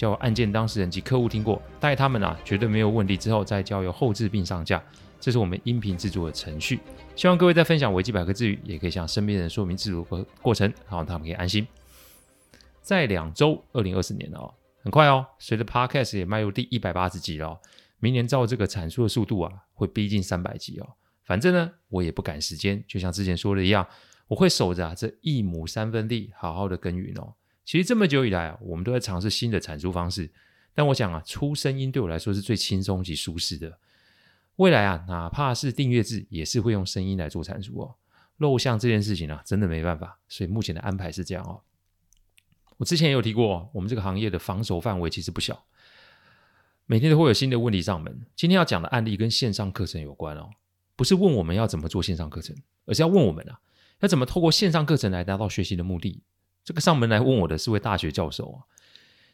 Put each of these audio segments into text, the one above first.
叫案件当事人及客户听过，待他们啊绝对没有问题之后，再交由后制并上架。这是我们音频制作的程序。希望各位在分享维基百科之余，也可以向身边人说明制作过过程，好他们可以安心。在两周，二零二四年哦，很快哦，随着 Podcast 也迈入第一百八十集了哦，明年照这个产出的速度啊，会逼近三百集哦。反正呢，我也不赶时间，就像之前说的一样。我会守着啊，这一亩三分地，好好的耕耘哦。其实这么久以来啊，我们都在尝试新的产出方式。但我想啊，出声音对我来说是最轻松及舒适的。未来啊，哪怕是订阅制，也是会用声音来做产出哦。露相这件事情啊，真的没办法。所以目前的安排是这样哦。我之前也有提过，我们这个行业的防守范围其实不小，每天都会有新的问题上门。今天要讲的案例跟线上课程有关哦，不是问我们要怎么做线上课程，而是要问我们啊。要怎么透过线上课程来达到学习的目的？这个上门来问我的是位大学教授啊。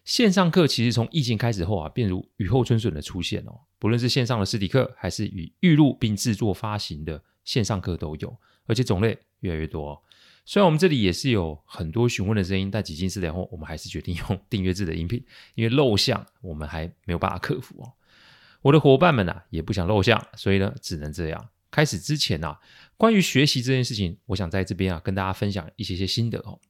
线上课其实从疫情开始后啊，便如雨后春笋的出现哦。不论是线上的实体课，还是与预录并制作发行的线上课都有，而且种类越来越多哦。虽然我们这里也是有很多询问的声音，但几经思量后，我们还是决定用 订阅制的音频，因为露相我们还没有办法克服哦。我的伙伴们啊，也不想露相，所以呢，只能这样。开始之前啊，关于学习这件事情，我想在这边啊跟大家分享一些些心得哦。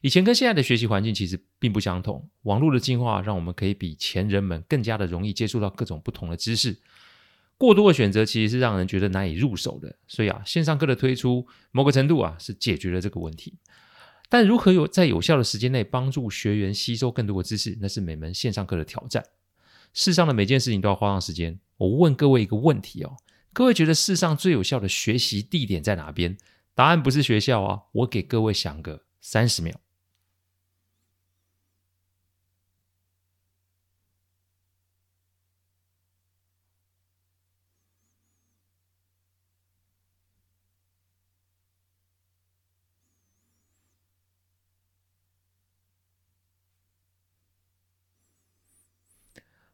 以前跟现在的学习环境其实并不相同，网络的进化让我们可以比前人们更加的容易接触到各种不同的知识。过多的选择其实是让人觉得难以入手的，所以啊，线上课的推出某个程度啊是解决了这个问题。但如何有在有效的时间内帮助学员吸收更多的知识，那是每门线上课的挑战。世上的每件事情都要花上时间。我问各位一个问题哦。各位觉得世上最有效的学习地点在哪边？答案不是学校啊！我给各位想个三十秒。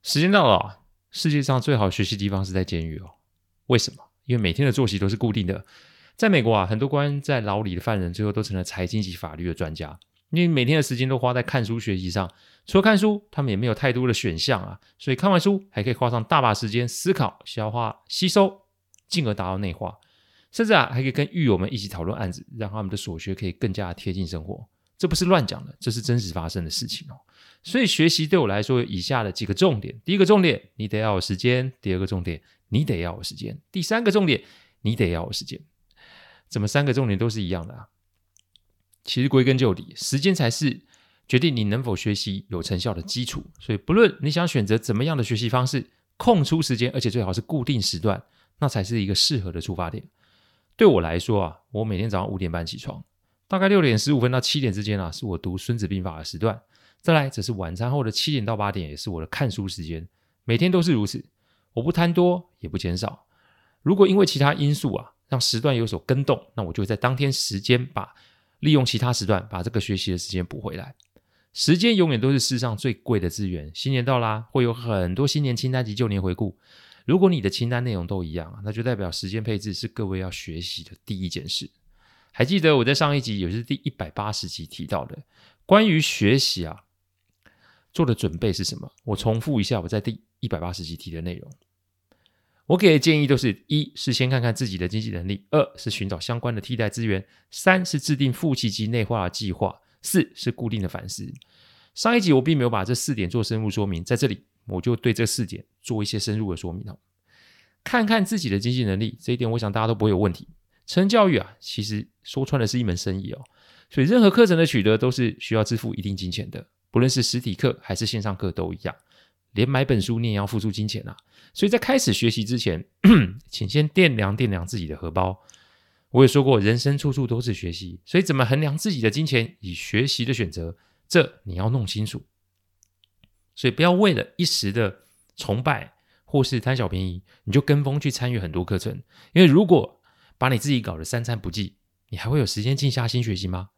时间到了，世界上最好学习地方是在监狱哦。为什么？因为每天的作息都是固定的。在美国啊，很多关在牢里的犯人最后都成了财经及法律的专家，因为每天的时间都花在看书学习上。除了看书，他们也没有太多的选项啊，所以看完书还可以花上大把时间思考、消化、吸收，进而达到内化。甚至啊，还可以跟狱友们一起讨论案子，让他们的所学可以更加贴近生活。这不是乱讲的，这是真实发生的事情哦。所以学习对我来说有以下的几个重点：第一个重点，你得要有时间；第二个重点。你得要有时间。第三个重点，你得要有时间。怎么三个重点都是一样的啊？其实归根究底，时间才是决定你能否学习有成效的基础。所以，不论你想选择怎么样的学习方式，空出时间，而且最好是固定时段，那才是一个适合的出发点。对我来说啊，我每天早上五点半起床，大概六点十五分到七点之间啊，是我读《孙子兵法》的时段。再来，则是晚餐后的七点到八点，也是我的看书时间。每天都是如此。我不贪多，也不减少。如果因为其他因素啊，让时段有所更动，那我就会在当天时间把利用其他时段把这个学习的时间补回来。时间永远都是世上最贵的资源。新年到啦，会有很多新年清单及旧年回顾。如果你的清单内容都一样，那就代表时间配置是各位要学习的第一件事。还记得我在上一集，也是第一百八十集提到的关于学习啊，做的准备是什么？我重复一下我在第一百八十集提的内容。我给的建议都是：一是先看看自己的经济能力；二是寻找相关的替代资源；三是制定复习及内化的计划；四是固定的反思。上一集我并没有把这四点做深入说明，在这里我就对这四点做一些深入的说明哦。看看自己的经济能力，这一点我想大家都不会有问题。成人教育啊，其实说穿了是一门生意哦，所以任何课程的取得都是需要支付一定金钱的，不论是实体课还是线上课都一样。连买本书你也要付出金钱啊！所以在开始学习之前，请先掂量掂量自己的荷包。我也说过，人生处处都是学习，所以怎么衡量自己的金钱与学习的选择，这你要弄清楚。所以不要为了一时的崇拜或是贪小便宜，你就跟风去参与很多课程。因为如果把你自己搞得三餐不济，你还会有时间静下心学习吗？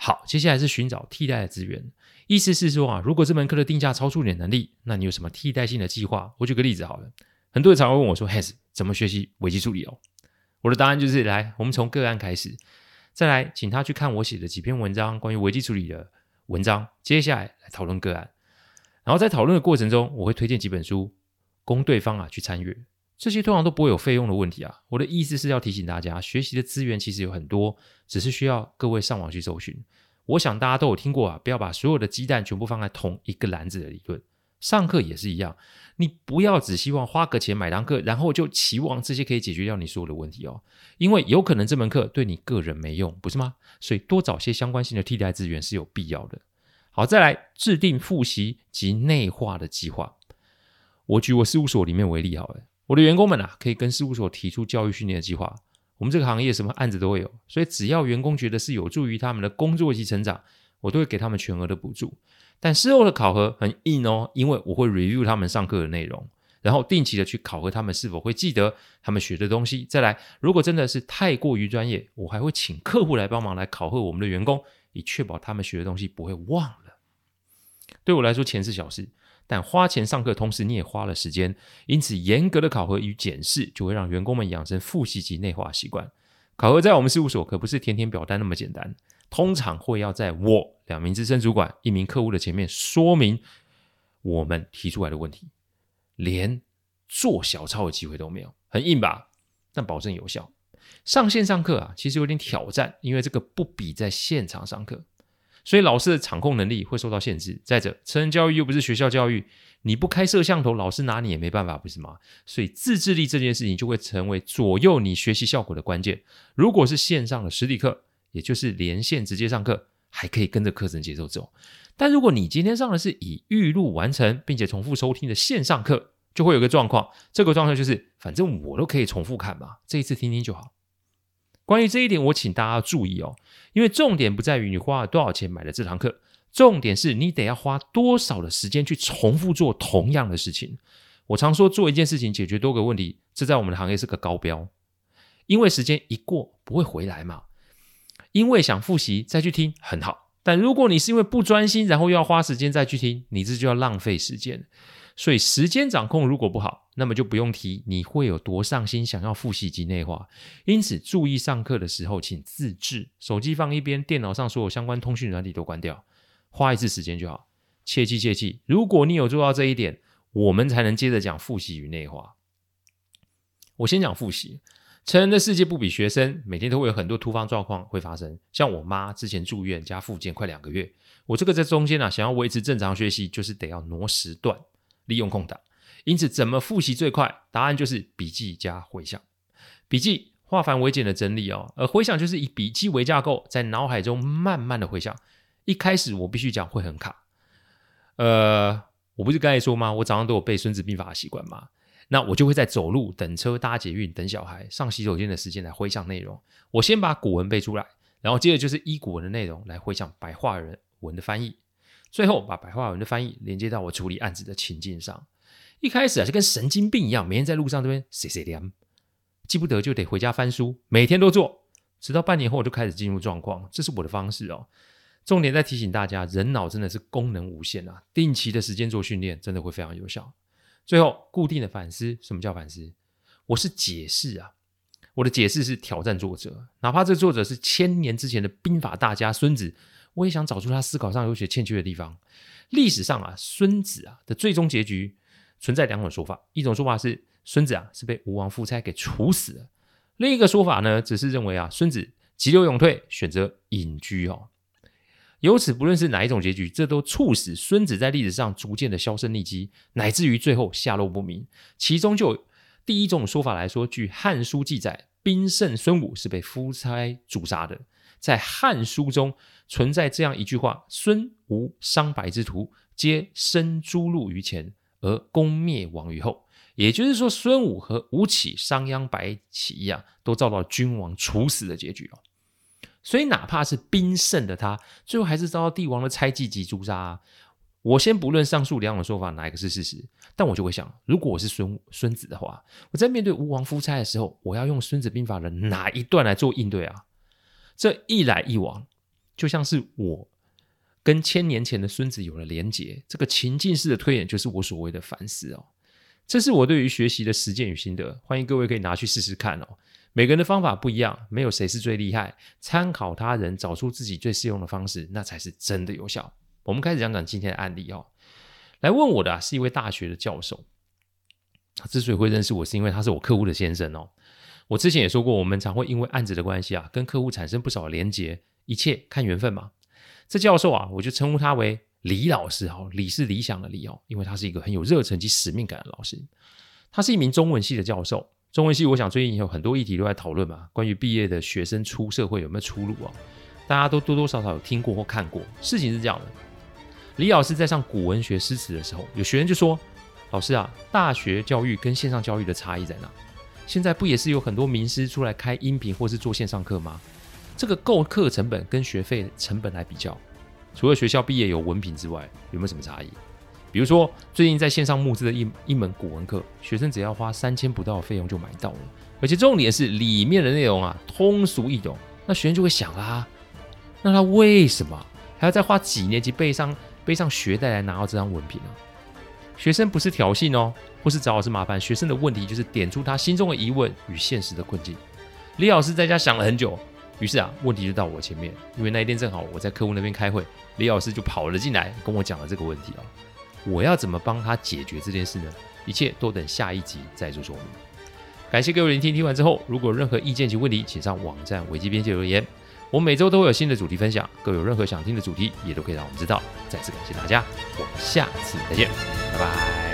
好，接下来是寻找替代的资源。意思是说啊，如果这门课的定价超出你的能力，那你有什么替代性的计划？我举个例子好了，很多人常会问我说，Has 怎么学习危机处理哦？”我的答案就是：来，我们从个案开始，再来请他去看我写的几篇文章，关于危机处理的文章。接下来来讨论个案，然后在讨论的过程中，我会推荐几本书供对方啊去参阅。这些通常都不会有费用的问题啊！我的意思是要提醒大家，学习的资源其实有很多，只是需要各位上网去搜寻。我想大家都有听过啊，不要把所有的鸡蛋全部放在同一个篮子的理论。上课也是一样，你不要只希望花个钱买堂课，然后就期望这些可以解决掉你所有的问题哦，因为有可能这门课对你个人没用，不是吗？所以多找些相关性的替代资源是有必要的。好，再来制定复习及内化的计划。我举我事务所里面为例好了。我的员工们啊，可以跟事务所提出教育训练的计划。我们这个行业什么案子都会有，所以只要员工觉得是有助于他们的工作及成长，我都会给他们全额的补助。但事后的考核很硬哦，因为我会 review 他们上课的内容，然后定期的去考核他们是否会记得他们学的东西。再来，如果真的是太过于专业，我还会请客户来帮忙来考核我们的员工，以确保他们学的东西不会忘了。对我来说，钱是小事。但花钱上课，同时你也花了时间，因此严格的考核与检视就会让员工们养成复习及内化习惯。考核在我们事务所可不是填填表单那么简单，通常会要在我两名资深主管、一名客户的前面说明我们提出来的问题，连做小抄的机会都没有，很硬吧？但保证有效。上线上课啊，其实有点挑战，因为这个不比在现场上课。所以老师的场控能力会受到限制。再者，成人教育又不是学校教育，你不开摄像头，老师拿你也没办法，不是吗？所以自制力这件事情就会成为左右你学习效果的关键。如果是线上的实体课，也就是连线直接上课，还可以跟着课程节奏走。但如果你今天上的是以预录完成并且重复收听的线上课，就会有个状况，这个状态就是反正我都可以重复看嘛，这一次听听就好。关于这一点，我请大家注意哦，因为重点不在于你花了多少钱买了这堂课，重点是你得要花多少的时间去重复做同样的事情。我常说，做一件事情解决多个问题，这在我们的行业是个高标，因为时间一过不会回来嘛。因为想复习再去听很好，但如果你是因为不专心，然后又要花时间再去听，你这就要浪费时间。所以时间掌控如果不好，那么就不用提你会有多上心想要复习及内化。因此，注意上课的时候请自制，手机放一边，电脑上所有相关通讯软体都关掉，花一次时间就好。切记切记，如果你有做到这一点，我们才能接着讲复习与内化。我先讲复习，成人的世界不比学生，每天都会有很多突发状况会发生。像我妈之前住院加复健快两个月，我这个在中间啊，想要维持正常学习，就是得要挪时段。利用空档，因此怎么复习最快？答案就是笔记加回想。笔记化繁为简的整理哦，而回想就是以笔记为架构，在脑海中慢慢的回想。一开始我必须讲会很卡，呃，我不是刚才说吗？我早上都有背《孙子兵法》的习惯嘛，那我就会在走路、等车、搭捷运、等小孩、上洗手间的时间来回想内容。我先把古文背出来，然后接着就是依古文的内容来回想白话文的翻译。最后把白话文的翻译连接到我处理案子的情境上。一开始啊，就跟神经病一样，每天在路上这边写写念，记不得就得回家翻书，每天都做，直到半年后我就开始进入状况。这是我的方式哦。重点在提醒大家，人脑真的是功能无限啊！定期的时间做训练，真的会非常有效。最后，固定的反思。什么叫反思？我是解释啊，我的解释是挑战作者，哪怕这作者是千年之前的兵法大家孙子。我也想找出他思考上有些欠缺的地方。历史上啊，孙子啊的最终结局存在两种说法，一种说法是孙子啊是被吴王夫差给处死了，另一个说法呢，只是认为啊孙子急流勇退，选择隐居哦。由此，不论是哪一种结局，这都促使孙子在历史上逐渐的销声匿迹，乃至于最后下落不明。其中就第一种说法来说，据《汉书》记载，兵圣孙武是被夫差诛杀的。在《汉书》中存在这样一句话：“孙吴商白之徒，皆生诸鹿于前，而攻灭亡于后。”也就是说，孙武和吴起、商鞅、白起一样，都遭到君王处死的结局哦。所以，哪怕是兵胜的他，最后还是遭到帝王的猜忌及诛杀啊。我先不论上述两种说法哪一个是事实，但我就会想，如果我是孙孙子的话，我在面对吴王夫差的时候，我要用《孙子兵法》的哪一段来做应对啊？这一来一往，就像是我跟千年前的孙子有了连结，这个情境式的推演就是我所谓的反思哦。这是我对于学习的实践与心得，欢迎各位可以拿去试试看哦。每个人的方法不一样，没有谁是最厉害，参考他人，找出自己最适用的方式，那才是真的有效。我们开始讲讲今天的案例哦。来问我的，是一位大学的教授。他之所以会认识我，是因为他是我客户的先生哦。我之前也说过，我们常会因为案子的关系啊，跟客户产生不少连结，一切看缘分嘛。这教授啊，我就称呼他为李老师哈。李是理想的李哦，因为他是一个很有热忱及使命感的老师。他是一名中文系的教授。中文系，我想最近有很多议题都在讨论嘛，关于毕业的学生出社会有没有出路啊？大家都多多少少有听过或看过。事情是这样的，李老师在上古文学诗词的时候，有学生就说：“老师啊，大学教育跟线上教育的差异在哪？现在不也是有很多名师出来开音频或是做线上课吗？这个购课成本跟学费成本来比较，除了学校毕业有文凭之外，有没有什么差异？”比如说，最近在线上募资的一一门古文课，学生只要花三千不到的费用就买到了，而且重点是里面的内容啊通俗易懂，那学生就会想啦，那他为什么还要再花几年级背上背上学贷来拿到这张文凭呢？学生不是挑衅哦，或是找老师麻烦，学生的问题就是点出他心中的疑问与现实的困境。李老师在家想了很久，于是啊，问题就到我前面，因为那一天正好我在客户那边开会，李老师就跑了进来跟我讲了这个问题哦。我要怎么帮他解决这件事呢？一切都等下一集再做说明。感谢各位聆听，听完之后，如果任何意见及问题，请上网站危机边界留言。我们每周都会有新的主题分享，各位有任何想听的主题，也都可以让我们知道。再次感谢大家，我们下次再见，拜拜。